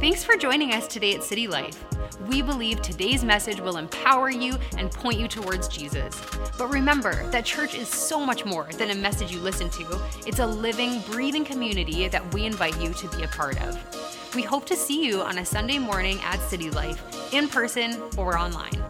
Thanks for joining us today at City Life. We believe today's message will empower you and point you towards Jesus. But remember that church is so much more than a message you listen to, it's a living, breathing community that we invite you to be a part of. We hope to see you on a Sunday morning at City Life, in person or online.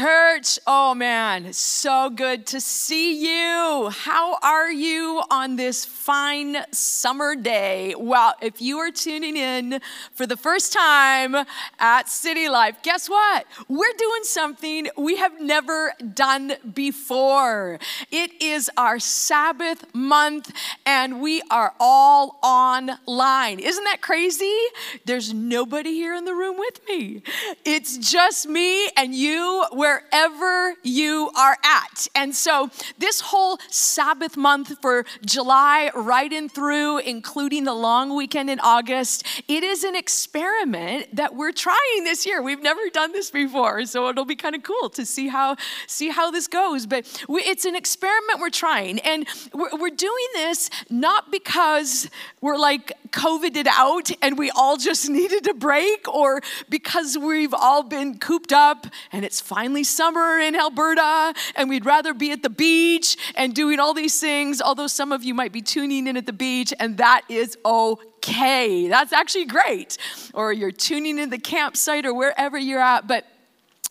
Church, oh man, so good to see you. How are you on this fine summer day? Well, if you are tuning in for the first time at City Life, guess what? We're doing something we have never done before. It is our Sabbath month, and we are all online. Isn't that crazy? There's nobody here in the room with me. It's just me and you wherever you are at. And so, this whole Sabbath month for July, right in through, including the long weekend in August, it is an experiment that we're trying this year. We've never done this before, so it'll be kind of cool to see how see how this goes. But we, it's an experiment we're trying, and we're, we're doing this not because we're like COVIDed out and we all just needed a break, or because we've all been cooped up and it's finally summer in Alberta and we'd rather be at the beach and doing all these things, although some of you might be tuning in at the beach, and that is okay. That's actually great. Or you're tuning in the campsite or wherever you're at, but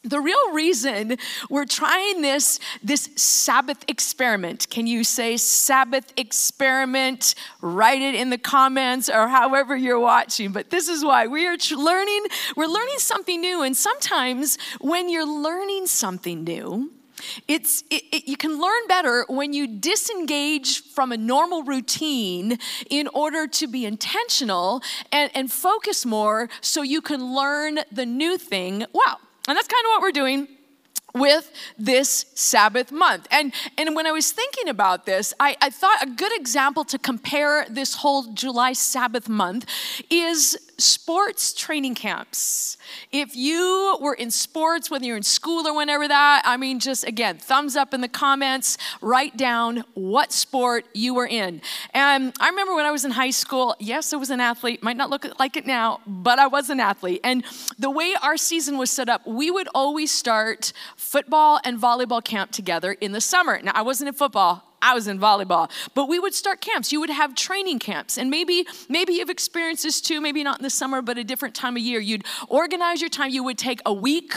the real reason we're trying this this sabbath experiment. Can you say sabbath experiment? Write it in the comments or however you're watching. But this is why we are learning we're learning something new. And sometimes when you're learning something new it's it, it, you can learn better when you disengage from a normal routine in order to be intentional and, and focus more so you can learn the new thing. Well and that's kind of what we're doing with this Sabbath month. And, and when I was thinking about this, I, I thought a good example to compare this whole July Sabbath month is sports training camps. If you were in sports, whether you're in school or whenever that, I mean, just again, thumbs up in the comments, write down what sport you were in. And I remember when I was in high school, yes, I was an athlete, might not look like it now, but I was an athlete. And the way our season was set up, we would always start football and volleyball camp together in the summer. Now, I wasn't in football, I was in volleyball. But we would start camps. You would have training camps. And maybe maybe you've experienced this too, maybe not in the summer, but a different time of year. You'd organize your time. You would take a week,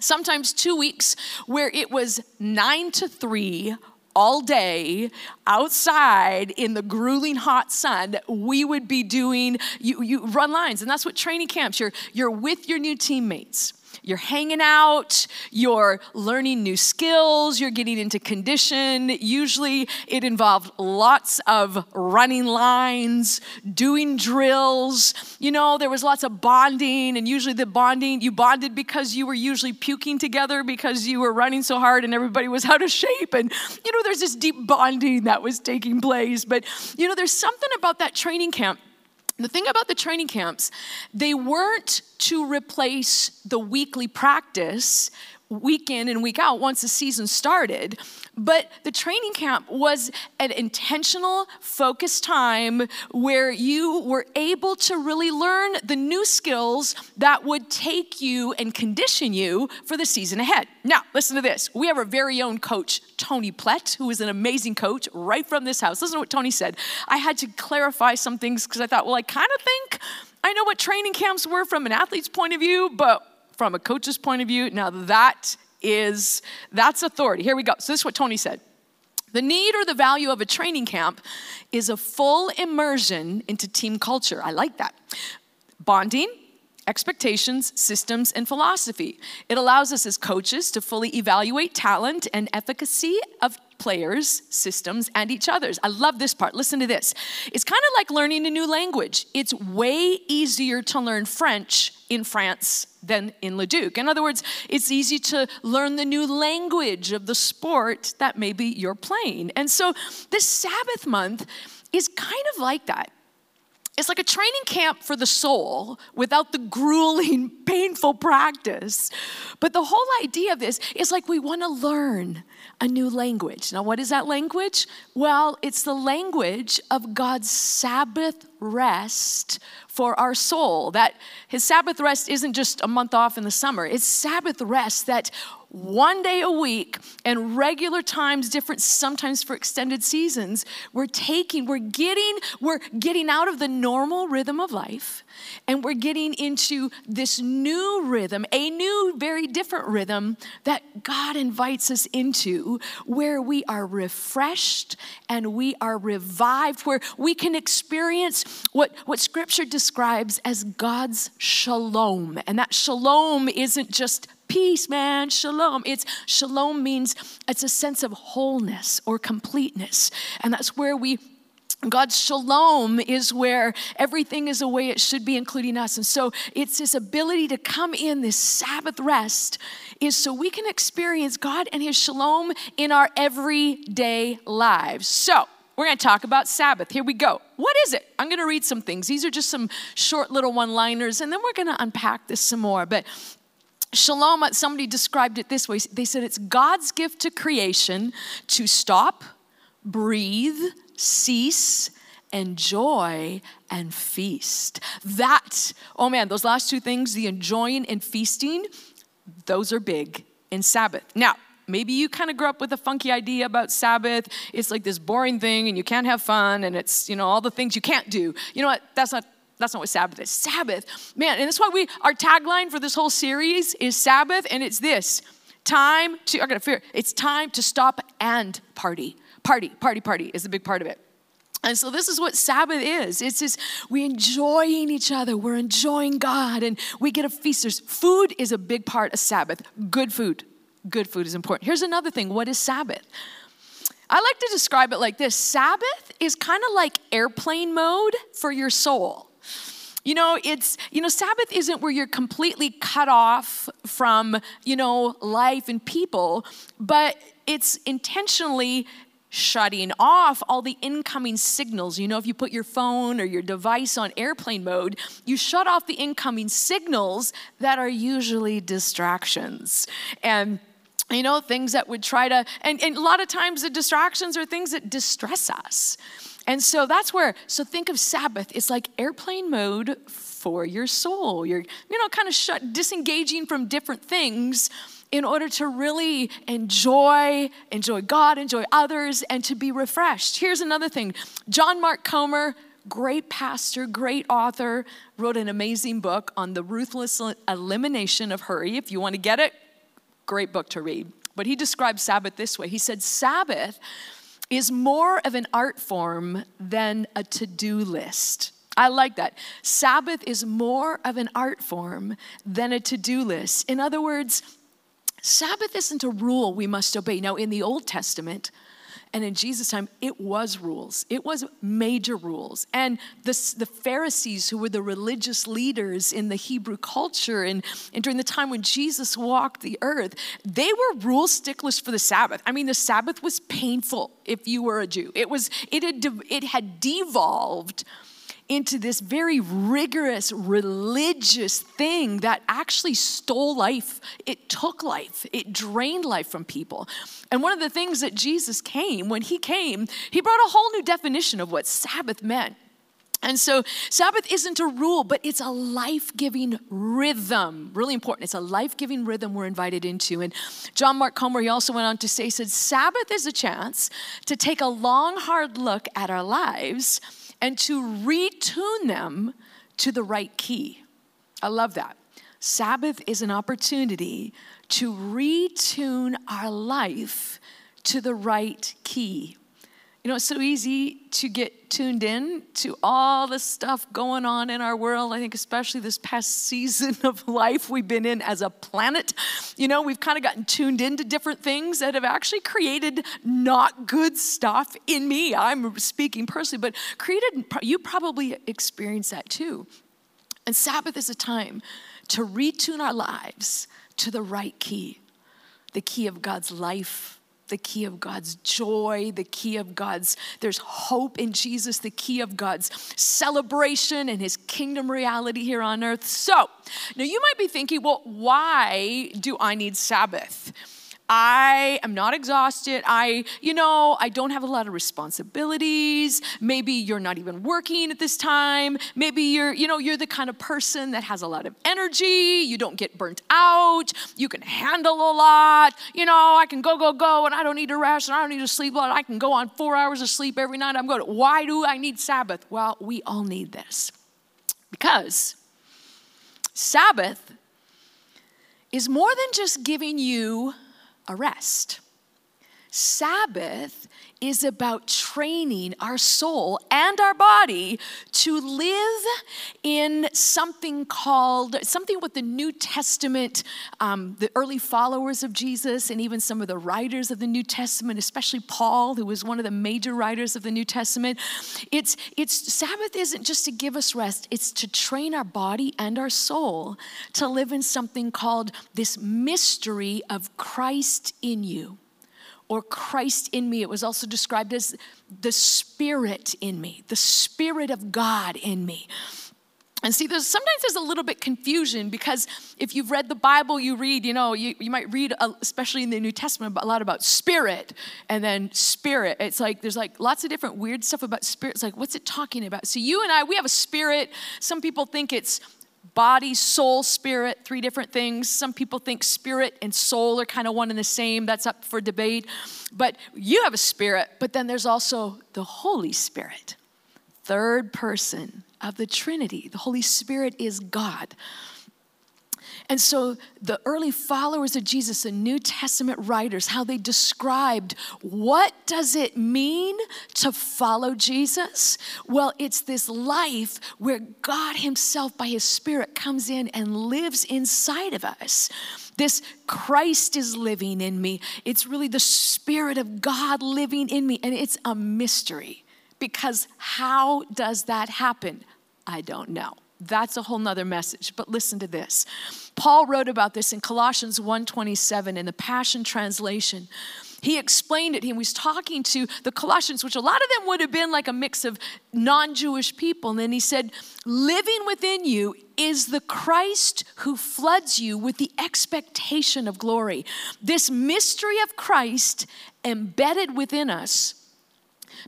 sometimes 2 weeks where it was 9 to 3 all day outside in the grueling hot sun we would be doing you, you run lines and that's what training camps you're you're with your new teammates you're hanging out, you're learning new skills, you're getting into condition. Usually it involved lots of running lines, doing drills. You know, there was lots of bonding, and usually the bonding, you bonded because you were usually puking together because you were running so hard and everybody was out of shape. And, you know, there's this deep bonding that was taking place. But, you know, there's something about that training camp the thing about the training camps, they weren't to replace the weekly practice week in and week out once the season started. But the training camp was an intentional, focused time where you were able to really learn the new skills that would take you and condition you for the season ahead. Now, listen to this. We have our very own coach, Tony Plett, who is an amazing coach right from this house. Listen to what Tony said. I had to clarify some things because I thought, well, I kind of think I know what training camps were from an athlete's point of view, but from a coach's point of view. Now that is, that's authority. Here we go. So this is what Tony said. The need or the value of a training camp is a full immersion into team culture. I like that. Bonding, expectations, systems, and philosophy. It allows us as coaches to fully evaluate talent and efficacy of players, systems, and each other's. I love this part. Listen to this. It's kind of like learning a new language. It's way easier to learn French in France than in Leduc. In other words, it's easy to learn the new language of the sport that maybe you're playing. And so this Sabbath month is kind of like that. It's like a training camp for the soul without the grueling, painful practice. But the whole idea of this is like we want to learn a new language. Now, what is that language? Well, it's the language of God's Sabbath rest for our soul. That his Sabbath rest isn't just a month off in the summer, it's Sabbath rest that one day a week and regular times different sometimes for extended seasons we're taking we're getting we're getting out of the normal rhythm of life and we're getting into this new rhythm a new very different rhythm that god invites us into where we are refreshed and we are revived where we can experience what what scripture describes as god's shalom and that shalom isn't just peace, man, shalom. It's shalom means it's a sense of wholeness or completeness. And that's where we God's shalom is where everything is the way it should be, including us. And so it's this ability to come in, this Sabbath rest, is so we can experience God and His shalom in our everyday lives. So we're going to talk about Sabbath. Here we go. What is it? I'm going to read some things. These are just some short little one liners, and then we're going to unpack this some more. But Shalom, somebody described it this way. They said it's God's gift to creation to stop, breathe, cease, enjoy, and feast. That, oh man, those last two things, the enjoying and feasting, those are big in Sabbath. Now, maybe you kind of grew up with a funky idea about Sabbath. It's like this boring thing and you can't have fun and it's, you know, all the things you can't do. You know what? That's not that's not what Sabbath is. Sabbath, man, and that's why we, our tagline for this whole series is Sabbath, and it's this time to, I gotta fear, it's time to stop and party. Party, party, party is a big part of it. And so this is what Sabbath is. It's just we enjoying each other. We're enjoying God and we get a feast. There's, food is a big part of Sabbath. Good food. Good food is important. Here's another thing. What is Sabbath? I like to describe it like this. Sabbath is kind of like airplane mode for your soul. You know, it's, you know, Sabbath isn't where you're completely cut off from, you know, life and people, but it's intentionally shutting off all the incoming signals. You know, if you put your phone or your device on airplane mode, you shut off the incoming signals that are usually distractions. And you know, things that would try to, and, and a lot of times the distractions are things that distress us. And so that's where, so think of Sabbath. It's like airplane mode for your soul. You're, you know, kind of shut, disengaging from different things in order to really enjoy, enjoy God, enjoy others, and to be refreshed. Here's another thing John Mark Comer, great pastor, great author, wrote an amazing book on the ruthless elimination of hurry. If you want to get it, great book to read. But he described Sabbath this way He said, Sabbath is more of an art form than a to do list. I like that. Sabbath is more of an art form than a to do list. In other words, Sabbath isn't a rule we must obey. Now, in the Old Testament, and in Jesus' time, it was rules. It was major rules. And the, the Pharisees, who were the religious leaders in the Hebrew culture and, and during the time when Jesus walked the earth, they were rule sticklers for the Sabbath. I mean, the Sabbath was painful if you were a Jew. It was, it had, it had devolved into this very rigorous religious thing that actually stole life. It took life, it drained life from people. And one of the things that Jesus came, when he came, he brought a whole new definition of what Sabbath meant. And so, Sabbath isn't a rule, but it's a life giving rhythm. Really important. It's a life giving rhythm we're invited into. And John Mark Comer, he also went on to say, said, Sabbath is a chance to take a long, hard look at our lives and to retune them to the right key. I love that. Sabbath is an opportunity to retune our life to the right key. You know, it's so easy to get tuned in to all the stuff going on in our world. I think, especially this past season of life we've been in as a planet, you know, we've kind of gotten tuned into different things that have actually created not good stuff in me. I'm speaking personally, but created, you probably experienced that too. And Sabbath is a time to retune our lives to the right key, the key of God's life the key of God's joy, the key of God's, there's hope in Jesus, the key of God's celebration and his kingdom reality here on earth. So, now you might be thinking, well, why do I need Sabbath? I am not exhausted. I, you know, I don't have a lot of responsibilities. Maybe you're not even working at this time. Maybe you're, you know, you're the kind of person that has a lot of energy. You don't get burnt out. You can handle a lot. You know, I can go, go, go, and I don't need to rest and I don't need to sleep a lot. I can go on four hours of sleep every night. I'm going, why do I need Sabbath? Well, we all need this because Sabbath is more than just giving you a rest. Sabbath is about training our soul and our body to live in something called, something what the New Testament, um, the early followers of Jesus, and even some of the writers of the New Testament, especially Paul, who was one of the major writers of the New Testament. It's, it's Sabbath isn't just to give us rest, it's to train our body and our soul to live in something called this mystery of Christ in you or Christ in me. It was also described as the Spirit in me, the Spirit of God in me. And see, there's sometimes there's a little bit confusion because if you've read the Bible, you read, you know, you, you might read, uh, especially in the New Testament, a lot about spirit and then spirit. It's like there's like lots of different weird stuff about spirit. It's like, what's it talking about? So you and I, we have a spirit. Some people think it's body, soul, spirit, three different things. Some people think spirit and soul are kind of one and the same. That's up for debate. But you have a spirit, but then there's also the Holy Spirit, third person of the Trinity. The Holy Spirit is God. And so the early followers of Jesus, the New Testament writers, how they described what does it mean to follow Jesus? Well, it's this life where God himself by his spirit comes in and lives inside of us. This Christ is living in me. It's really the spirit of God living in me and it's a mystery. Because how does that happen? I don't know. That's a whole nother message. But listen to this. Paul wrote about this in Colossians 1:27 in the Passion Translation. He explained it. He was talking to the Colossians, which a lot of them would have been like a mix of non Jewish people. And then he said, Living within you is the Christ who floods you with the expectation of glory. This mystery of Christ embedded within us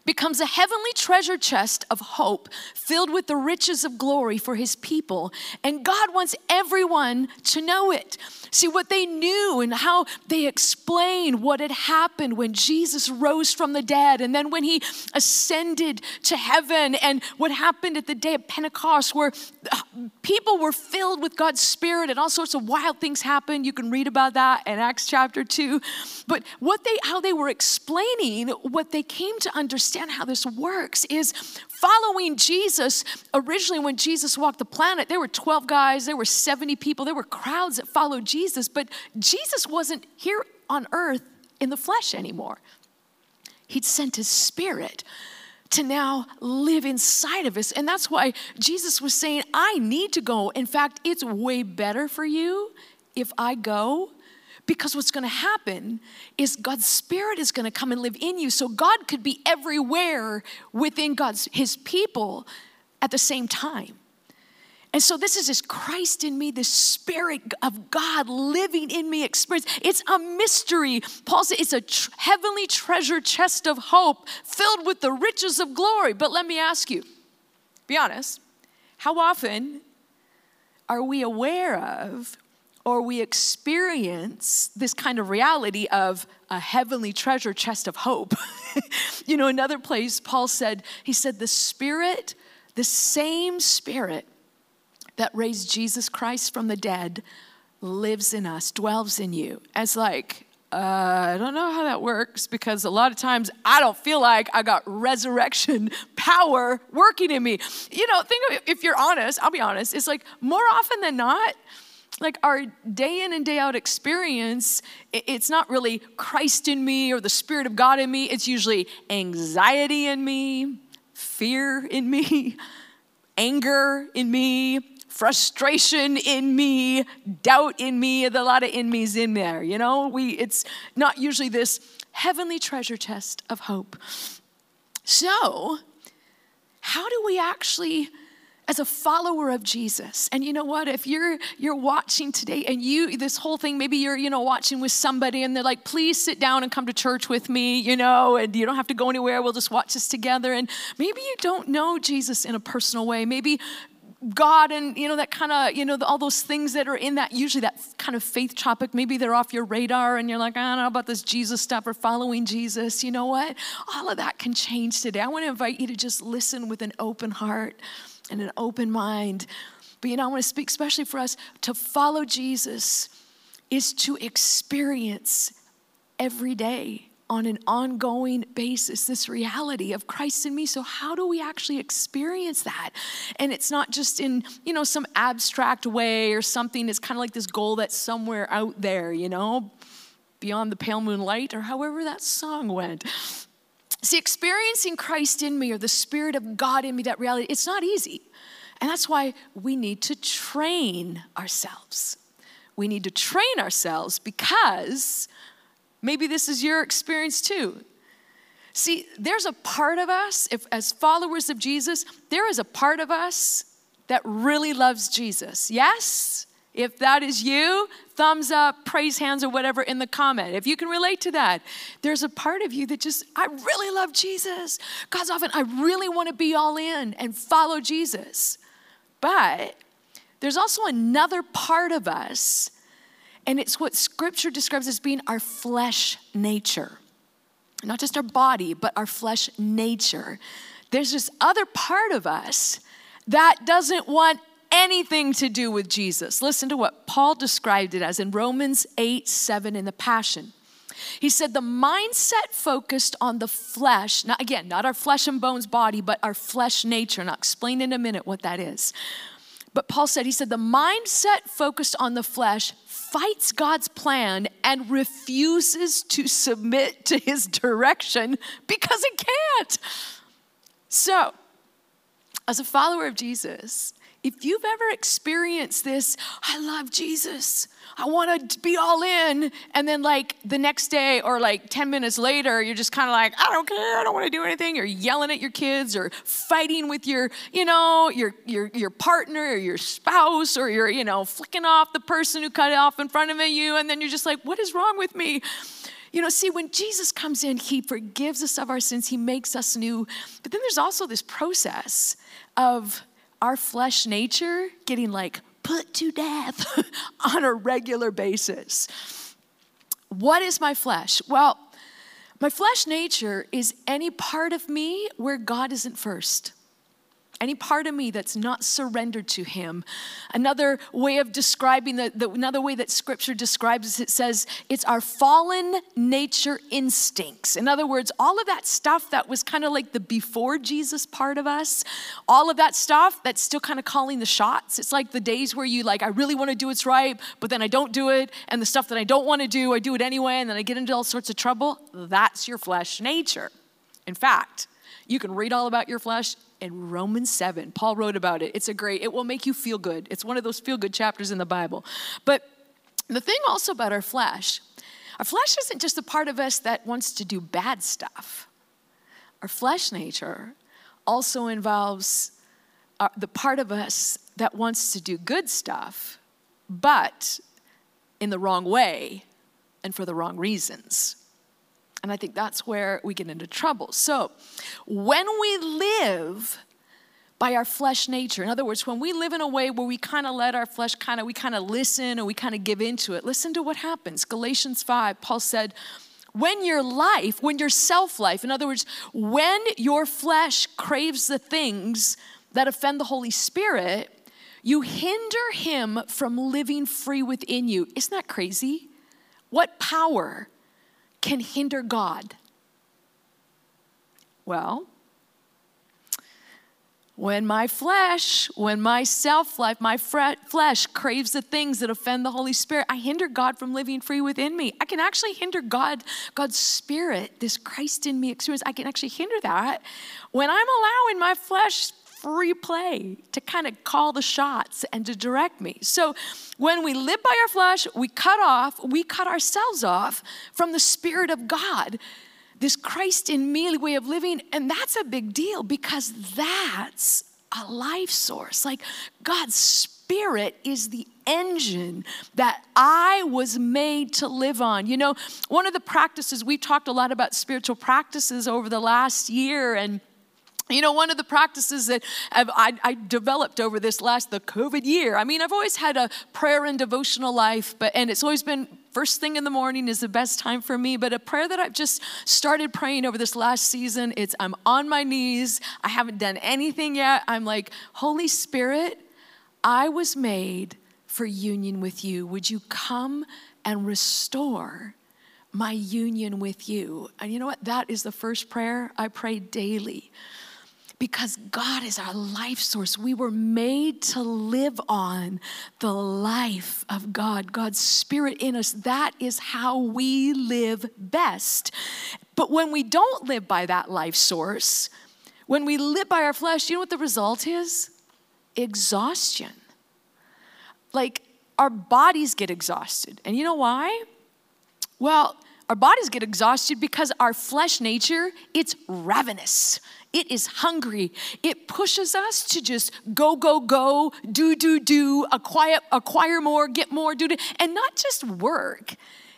becomes a heavenly treasure chest of hope filled with the riches of glory for his people. And God wants everyone to know it. See what they knew and how they explained what had happened when Jesus rose from the dead and then when he ascended to heaven and what happened at the day of Pentecost where uh, people were filled with God's spirit and all sorts of wild things happened. You can read about that in Acts chapter 2. But what they how they were explaining what they came to understand how this works is following Jesus, originally when Jesus walked the planet, there were 12 guys, there were 70 people, there were crowds that followed Jesus, but Jesus wasn't here on earth in the flesh anymore. He'd sent his spirit to now live inside of us. And that's why Jesus was saying, I need to go. In fact, it's way better for you if I go because what's going to happen is God's spirit is going to come and live in you. So God could be everywhere within God's his people at the same time. And so this is this Christ in me, this spirit of God living in me experience. It's a mystery. Paul said it's a tr- heavenly treasure chest of hope filled with the riches of glory. But let me ask you, be honest, how often are we aware of or we experience this kind of reality of a heavenly treasure chest of hope. you know, another place, Paul said, he said, the Spirit, the same Spirit that raised Jesus Christ from the dead lives in us, dwells in you. As like, uh, I don't know how that works because a lot of times I don't feel like I got resurrection power working in me. You know, think of if you're honest, I'll be honest, it's like more often than not, like our day in and day out experience, it's not really Christ in me or the Spirit of God in me. It's usually anxiety in me, fear in me, anger in me, frustration in me, doubt in me, a lot of in me's in there, you know? We it's not usually this heavenly treasure chest of hope. So, how do we actually as a follower of Jesus. And you know what? If you're you're watching today and you this whole thing, maybe you're, you know, watching with somebody and they're like, please sit down and come to church with me, you know, and you don't have to go anywhere. We'll just watch this together. And maybe you don't know Jesus in a personal way. Maybe God and you know that kind of you know all those things that are in that usually that kind of faith topic maybe they're off your radar and you're like I don't know about this Jesus stuff or following Jesus you know what all of that can change today I want to invite you to just listen with an open heart and an open mind but you know I want to speak especially for us to follow Jesus is to experience every day on an ongoing basis this reality of Christ in me. So how do we actually experience that? And it's not just in, you know, some abstract way or something. It's kind of like this goal that's somewhere out there, you know, beyond the pale moonlight or however that song went. See, experiencing Christ in me or the Spirit of God in me, that reality, it's not easy. And that's why we need to train ourselves. We need to train ourselves because Maybe this is your experience too. See, there's a part of us, if as followers of Jesus, there is a part of us that really loves Jesus. Yes? If that is you, thumbs up, praise hands, or whatever in the comment. If you can relate to that, there's a part of you that just, I really love Jesus. God's often, I really want to be all in and follow Jesus. But there's also another part of us and it's what scripture describes as being our flesh nature. Not just our body, but our flesh nature. There's this other part of us that doesn't want anything to do with Jesus. Listen to what Paul described it as in Romans 8 7 in the Passion. He said, the mindset focused on the flesh, not, again, not our flesh and bones body, but our flesh nature. And I'll explain in a minute what that is. But Paul said, he said, the mindset focused on the flesh fights God's plan and refuses to submit to his direction because it can't. So, as a follower of Jesus, if you've ever experienced this, I love Jesus, I want to be all in, and then like the next day or like 10 minutes later, you're just kind of like, I don't care, I don't want to do anything. You're yelling at your kids or fighting with your, you know, your your your partner or your spouse, or you're, you know, flicking off the person who cut it off in front of you, and then you're just like, what is wrong with me? You know, see, when Jesus comes in, he forgives us of our sins, he makes us new. But then there's also this process of our flesh nature getting like put to death on a regular basis. What is my flesh? Well, my flesh nature is any part of me where God isn't first any part of me that's not surrendered to him. Another way of describing the, the, another way that scripture describes it says it's our fallen nature instincts. In other words all of that stuff that was kind of like the before jesus part of us all of that stuff that's still kind of calling the shots. It's like the days where you like i really want to do what's right but then i don't do it and the stuff that i don't want to do i do it anyway and then i get into all sorts of trouble. That's your flesh nature. In fact you can read all about your flesh in Romans 7. Paul wrote about it. It's a great, it will make you feel good. It's one of those feel good chapters in the Bible. But the thing also about our flesh, our flesh isn't just a part of us that wants to do bad stuff. Our flesh nature also involves our, uh, the part of us that wants to do good stuff, but in the wrong way and for the wrong reasons. And I think that's where we get into trouble. So, when we live by our flesh nature, in other words, when we live in a way where we kind of let our flesh kind of, we kind of listen or we kind of give into it, listen to what happens. Galatians 5, Paul said, when your life, when your self life, in other words, when your flesh craves the things that offend the Holy Spirit, you hinder him from living free within you. Isn't that crazy? What power can hinder God? Well, when my flesh, when my self life, my flesh craves the things that offend the Holy Spirit, I hinder God from living free within me. I can actually hinder God, God's Spirit, this Christ in me experience. I can actually hinder that when I'm allowing my flesh free play to kind of call the shots and to direct me. So when we live by our flesh, we cut off, we cut ourselves off from the Spirit of God, this Christ in me way of living. And that's a big deal because that's a life source. Like God's spirit is the engine that I was made to live on. You know, one of the practices, we've talked a lot about spiritual practices over the last year, and you know, one of the practices that I, I, developed over this last, the COVID year, I mean, I've always had a prayer and devotional life, but, and it's always been first thing in the morning is the best time for me, but a prayer that I've just started praying over this last season, it's I'm on my knees, I haven't done anything yet. I'm like, Holy Spirit, I was made for union with you. Would you come and restore my union with you? And you know what? That is the first prayer I pray daily because God is our life source. We were made to live on the life of God, God's Spirit in us. That is how we live best. But when we don't live by that life source, when we live by our flesh, you know what the result is? Exhaustion like our bodies get exhausted. And you know why? Well, our bodies get exhausted because our flesh nature, it's ravenous. It is hungry. It pushes us to just go, go, go, do, do, do, acquire, acquire more, get more, do, do, and not just work.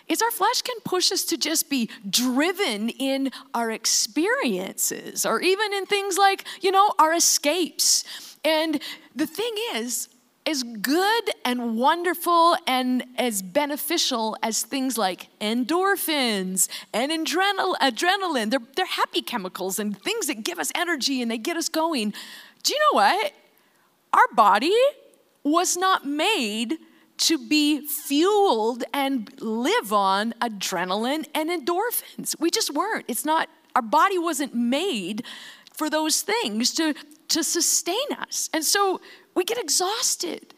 Is our flesh can push us to just be driven in our experiences or even in things like, you know, our escapes. And the thing is, as good and wonderful and as beneficial as things like endorphins and adrenaline, they're, they're happy chemicals and things that give us energy and they get us going. Do you know what? Our body was not made to be fueled and live on adrenaline and endorphins. We just weren't. It's not, our body wasn't made for those things to, to sustain us. And so we get exhausted.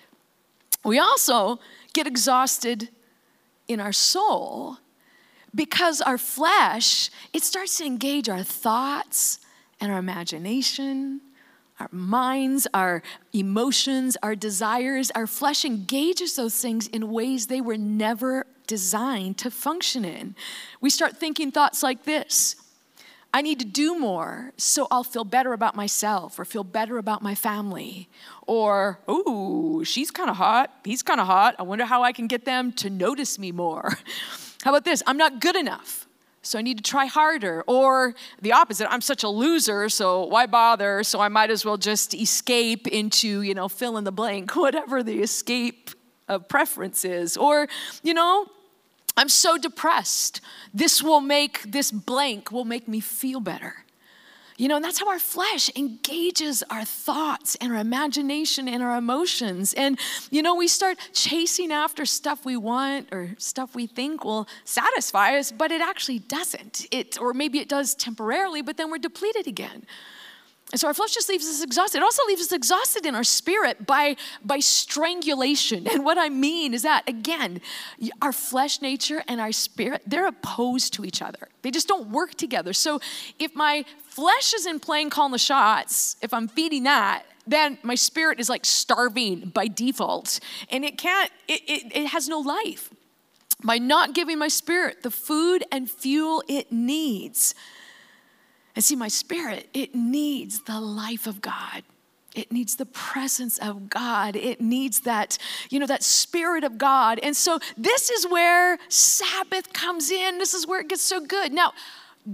We also get exhausted in our soul because our flesh, it starts to engage our thoughts and our imagination, our minds, our emotions, our desires. Our flesh engages those things in ways they were never designed to function in. We start thinking thoughts like this I need to do more so I'll feel better about myself or feel better about my family. Or, ooh, she's kind of hot, he's kind of hot. I wonder how I can get them to notice me more. How about this? I'm not good enough, so I need to try harder. Or the opposite, I'm such a loser, so why bother? So I might as well just escape into, you know, fill in the blank, whatever the escape of preference is. Or, you know, I'm so depressed. This will make, this blank will make me feel better. You know, and that's how our flesh engages our thoughts and our imagination and our emotions. And, you know, we start chasing after stuff we want or stuff we think will satisfy us, but it actually doesn't. It, or maybe it does temporarily, but then we're depleted again. And so our flesh just leaves us exhausted. It also leaves us exhausted in our spirit by, by strangulation. And what I mean is that, again, our flesh nature and our spirit, they're opposed to each other. They just don't work together. So if my flesh isn't playing calling the shots, if I'm feeding that, then my spirit is like starving by default. And it can't, it, it, it has no life. By not giving my spirit the food and fuel it needs, and see, my spirit, it needs the life of God. It needs the presence of God. It needs that, you know, that spirit of God. And so this is where Sabbath comes in. This is where it gets so good. Now,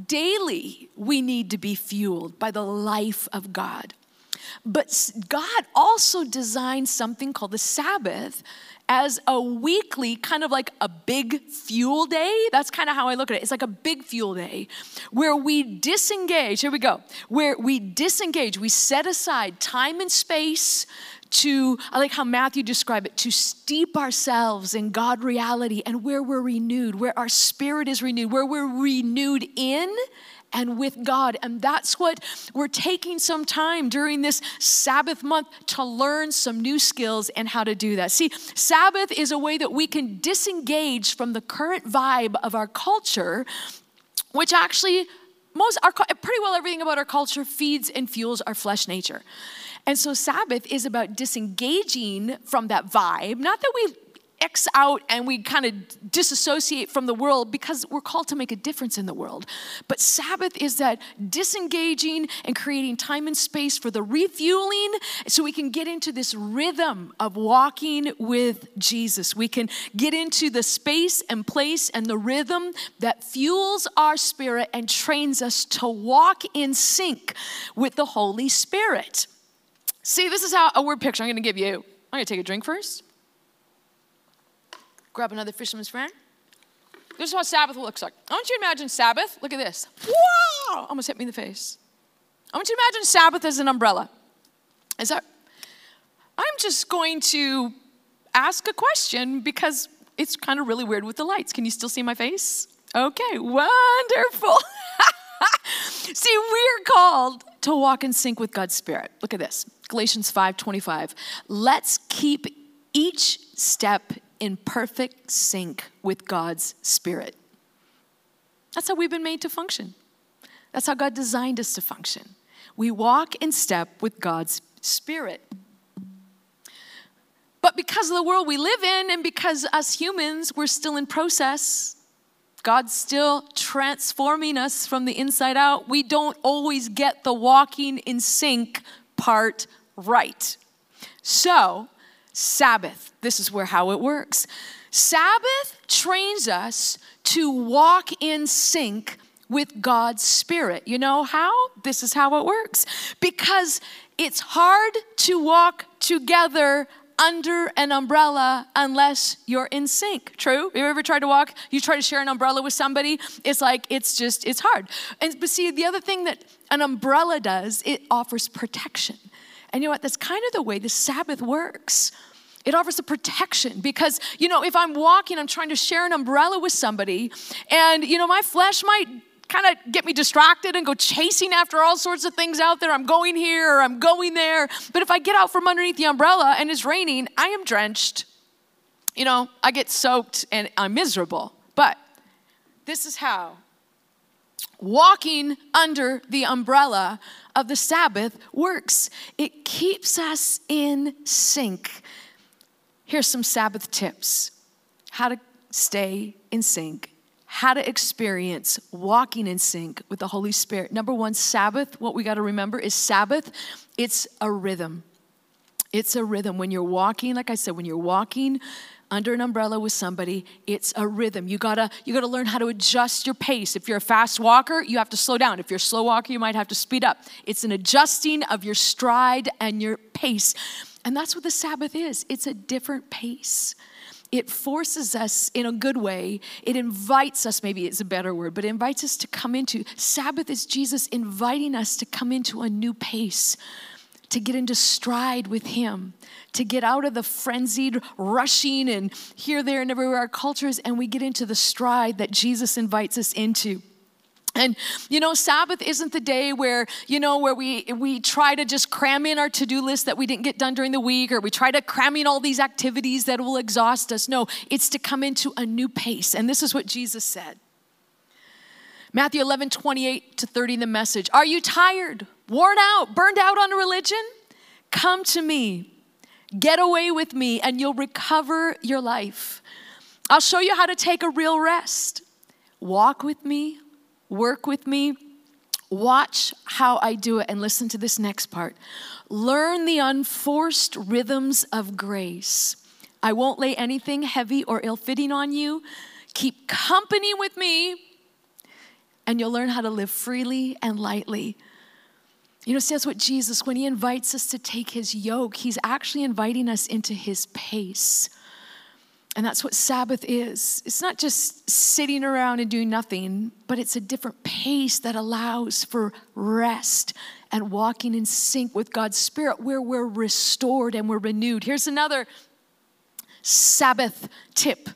daily we need to be fueled by the life of God. But God also designed something called the Sabbath as a weekly, kind of like a big fuel day. That's kind of how I look at it. It's like a big fuel day where we disengage. Here we go. Where we disengage, we set aside time and space to, I like how Matthew described it, to steep ourselves in God reality and where we're renewed, where our spirit is renewed, where we're renewed in and with God. And that's what we're taking some time during this Sabbath month to learn some new skills and how to do that. See, Sabbath is a way that we can disengage from the current vibe of our culture, which actually most our pretty well everything about our culture feeds and fuels our flesh nature. And so Sabbath is about disengaging from that vibe. Not that we X out and we kind of disassociate from the world because we're called to make a difference in the world. But Sabbath is that disengaging and creating time and space for the refueling so we can get into this rhythm of walking with Jesus. We can get into the space and place and the rhythm that fuels our spirit and trains us to walk in sync with the Holy Spirit. See, this is how a word picture I'm going to give you. I'm going to take a drink first. Grab another fisherman's friend. This is what Sabbath looks like. I want you to imagine Sabbath. Look at this. Wow! Almost hit me in the face. I want you to imagine Sabbath as an umbrella. Is that? I'm just going to ask a question because it's kind of really weird with the lights. Can you still see my face? Okay, wonderful. see, we're called to walk in sync with God's Spirit. Look at this Galatians 5 25. Let's keep each step in perfect sync with God's Spirit. That's how we've been made to function. That's how God designed us to function. We walk in step with God's Spirit. But because of the world we live in, and because us humans, we're still in process, God's still transforming us from the inside out, we don't always get the walking in sync part right. So, Sabbath. This is where how it works. Sabbath trains us to walk in sync with God's Spirit. You know how? This is how it works. Because it's hard to walk together under an umbrella unless you're in sync. True? You ever tried to walk? You try to share an umbrella with somebody? It's like it's just it's hard. And but see, the other thing that an umbrella does, it offers protection. And you know what? That's kind of the way the Sabbath works. It offers a protection because, you know, if I'm walking, I'm trying to share an umbrella with somebody, and, you know, my flesh might kind of get me distracted and go chasing after all sorts of things out there. I'm going here or I'm going there. But if I get out from underneath the umbrella and it's raining, I am drenched. You know, I get soaked and I'm miserable. But this is how walking under the umbrella of the Sabbath works. It keeps us in sync. Here's some Sabbath tips how to stay in sync, how to experience walking in sync with the Holy Spirit. Number one, Sabbath, what we got to remember is Sabbath, it's a rhythm. It's a rhythm. When you're walking, like I said, when you're walking under an umbrella with somebody, it's a rhythm. You gotta, you gotta learn how to adjust your pace. If you're a fast walker, you have to slow down. If you're a slow walker, you might have to speed up. It's an adjusting of your stride and your pace. And that's what the Sabbath is it's a different pace. It forces us in a good way. It invites us, maybe it's a better word, but it invites us to come into. Sabbath is Jesus inviting us to come into a new pace, to get into stride with Him, to get out of the frenzied rushing and here, there, and everywhere our culture is, and we get into the stride that Jesus invites us into. And you know, Sabbath isn't the day where, you know, where we we try to just cram in our to-do list that we didn't get done during the week or we try to cram in all these activities that will exhaust us. No, it's to come into a new pace. And this is what Jesus said. Matthew 11, 28 to 30 in the message. Are you tired, worn out, burned out on religion? Come to me. Get away with me and you'll recover your life. I'll show you how to take a real rest. Walk with me, work with me, watch how I do it, and listen to this next part. Learn the unforced rhythms of grace. I won't lay anything heavy or ill fitting on you. Keep company with me, and you'll learn how to live freely and lightly. You know, see, that's what Jesus, when he invites us to take his yoke, he's actually inviting us into his pace. And that's what Sabbath is. It's not just sitting around and doing nothing, but it's a different pace that allows for rest and walking in sync with God's Spirit where we're restored and we're renewed. Here's another Sabbath tip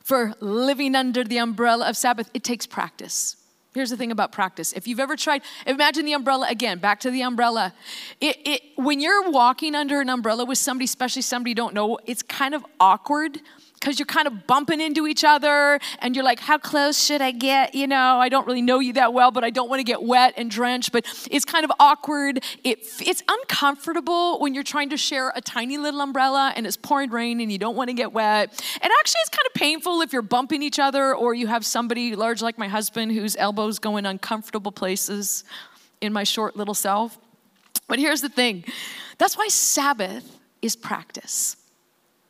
for living under the umbrella of Sabbath it takes practice. Here's the thing about practice. If you've ever tried, imagine the umbrella again, back to the umbrella. It, it, when you're walking under an umbrella with somebody, especially somebody you don't know, it's kind of awkward because you're kind of bumping into each other and you're like, how close should I get? You know, I don't really know you that well, but I don't want to get wet and drenched. But it's kind of awkward. It, it's uncomfortable when you're trying to share a tiny little umbrella and it's pouring rain and you don't want to get wet. And actually, it's kind of painful if you're bumping each other or you have somebody large like my husband whose elbows go in uncomfortable places in my short little self. But here's the thing that's why Sabbath is practice.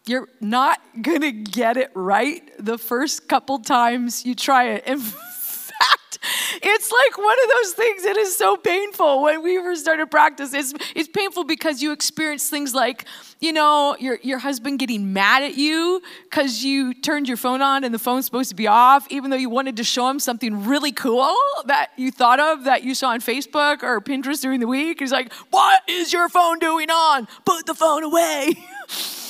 You're not gonna get it right the first couple times you try it. In fact, it's like one of those things that is so painful when we first started practice. It's, it's painful because you experience things like, you know, your, your husband getting mad at you because you turned your phone on and the phone's supposed to be off, even though you wanted to show him something really cool that you thought of that you saw on Facebook or Pinterest during the week. He's like, What is your phone doing on? Put the phone away.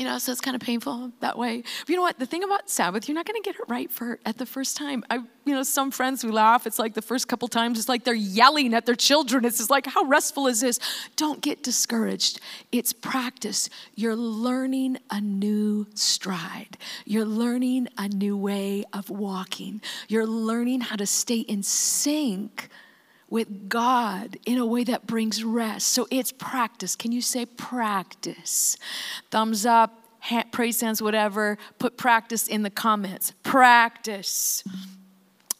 You know, so it's kind of painful that way. But you know what? The thing about Sabbath, you're not going to get it right for at the first time. I, you know, some friends who laugh. It's like the first couple times, it's like they're yelling at their children. It's just like, how restful is this? Don't get discouraged. It's practice. You're learning a new stride. You're learning a new way of walking. You're learning how to stay in sync with God in a way that brings rest. So it's practice. Can you say practice? Thumbs up, hand, praise hands, whatever. Put practice in the comments. Practice.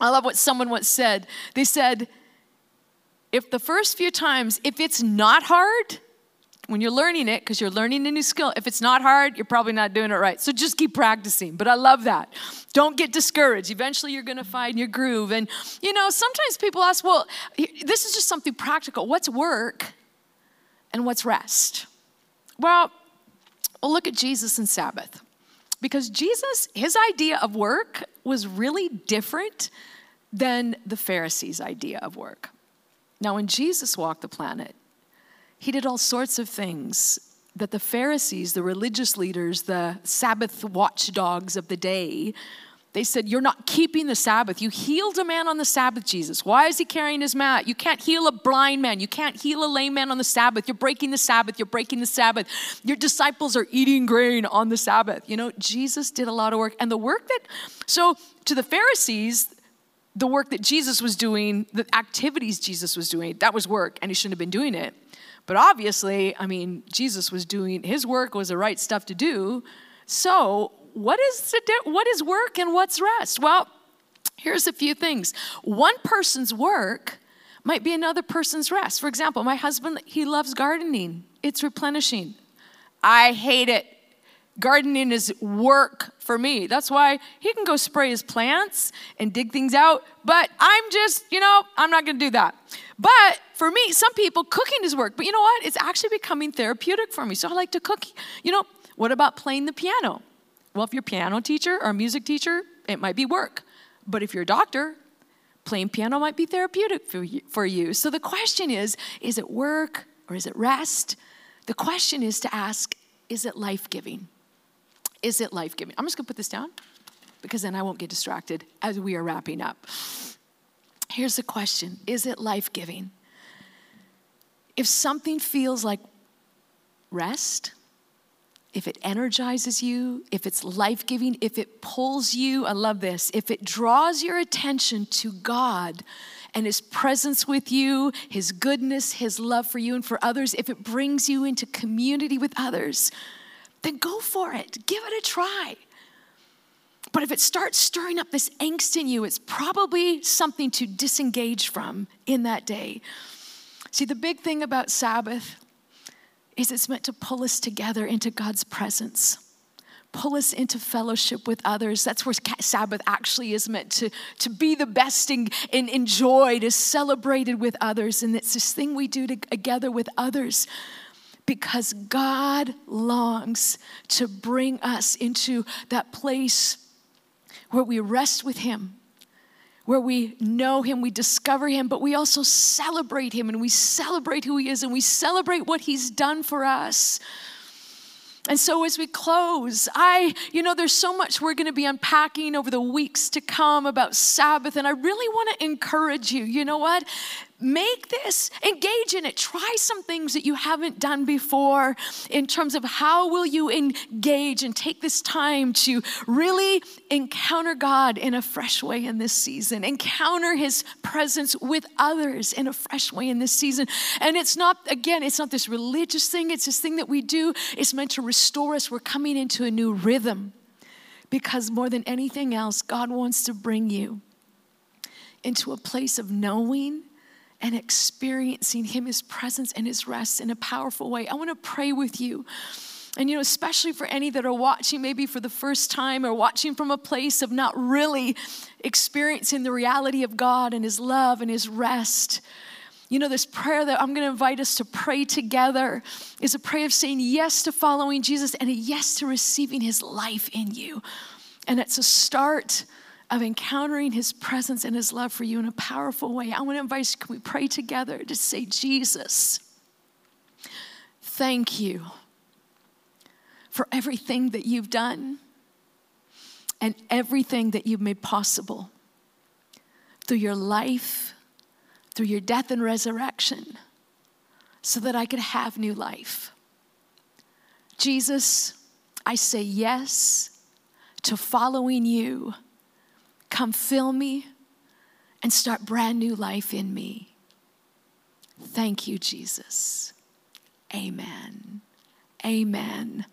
I love what someone once said. They said, if the first few times, if it's not hard, when you're learning it, because you're learning a new skill, if it's not hard, you're probably not doing it right. So just keep practicing. But I love that. Don't get discouraged. Eventually, you're going to find your groove. And, you know, sometimes people ask, well, this is just something practical. What's work and what's rest? Well, well look at Jesus and Sabbath. Because Jesus, his idea of work was really different than the Pharisees' idea of work. Now, when Jesus walked the planet, he did all sorts of things that the Pharisees, the religious leaders, the Sabbath watchdogs of the day, they said, You're not keeping the Sabbath. You healed a man on the Sabbath, Jesus. Why is he carrying his mat? You can't heal a blind man. You can't heal a lame man on the Sabbath. You're breaking the Sabbath. You're breaking the Sabbath. Your disciples are eating grain on the Sabbath. You know, Jesus did a lot of work. And the work that, so to the Pharisees, the work that Jesus was doing, the activities Jesus was doing, that was work, and he shouldn't have been doing it. But obviously, I mean, Jesus was doing his work was the right stuff to do. So, what is what is work and what's rest? Well, here's a few things. One person's work might be another person's rest. For example, my husband, he loves gardening. It's replenishing. I hate it. Gardening is work for me. That's why he can go spray his plants and dig things out, but I'm just, you know, I'm not gonna do that. But for me, some people, cooking is work. But you know what? It's actually becoming therapeutic for me. So I like to cook. You know, what about playing the piano? Well, if you're a piano teacher or a music teacher, it might be work. But if you're a doctor, playing piano might be therapeutic for you, for you. So the question is is it work or is it rest? The question is to ask is it life giving? Is it life giving? I'm just gonna put this down because then I won't get distracted as we are wrapping up. Here's the question Is it life giving? If something feels like rest, if it energizes you, if it's life giving, if it pulls you, I love this, if it draws your attention to God and His presence with you, His goodness, His love for you and for others, if it brings you into community with others, then go for it. Give it a try. But if it starts stirring up this angst in you, it's probably something to disengage from in that day. See, the big thing about Sabbath is it's meant to pull us together into God's presence, pull us into fellowship with others. That's where Sabbath actually is meant to, to be the best and, and enjoyed, is celebrated with others. And it's this thing we do together with others because God longs to bring us into that place where we rest with Him, where we know Him, we discover Him, but we also celebrate Him and we celebrate who He is and we celebrate what He's done for us. And so, as we close, I, you know, there's so much we're going to be unpacking over the weeks to come about Sabbath, and I really want to encourage you. You know what? Make this, engage in it. Try some things that you haven't done before in terms of how will you engage and take this time to really encounter God in a fresh way in this season, encounter his presence with others in a fresh way in this season. And it's not, again, it's not this religious thing, it's this thing that we do. It's meant to restore us. We're coming into a new rhythm because more than anything else, God wants to bring you into a place of knowing and experiencing Him, His presence, and His rest in a powerful way. I want to pray with you. And you know, especially for any that are watching maybe for the first time or watching from a place of not really experiencing the reality of God and His love and His rest. You know, this prayer that I'm going to invite us to pray together is a prayer of saying yes to following Jesus and a yes to receiving His life in you. And it's a start of encountering his presence and his love for you in a powerful way. I want to invite you, can we pray together to say, Jesus, thank you for everything that you've done and everything that you've made possible through your life, through your death and resurrection, so that I could have new life. Jesus, I say yes to following you Come fill me and start brand new life in me. Thank you, Jesus. Amen. Amen.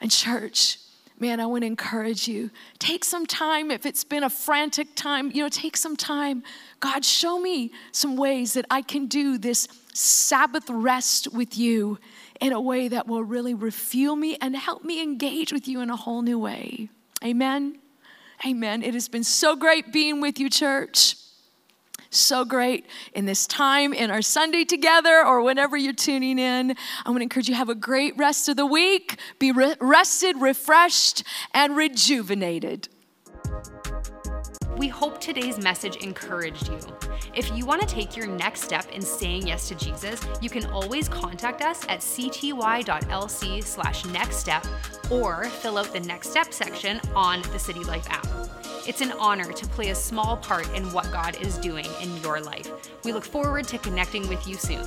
And, church, man, I want to encourage you. Take some time. If it's been a frantic time, you know, take some time. God, show me some ways that I can do this Sabbath rest with you in a way that will really refuel me and help me engage with you in a whole new way. Amen. Amen. It has been so great being with you, church. So great in this time in our Sunday together or whenever you're tuning in. I want to encourage you have a great rest of the week. Be re- rested, refreshed, and rejuvenated. We hope today's message encouraged you. If you want to take your next step in saying yes to Jesus, you can always contact us at cty.lc slash next step or fill out the next step section on the City Life app. It's an honor to play a small part in what God is doing in your life. We look forward to connecting with you soon.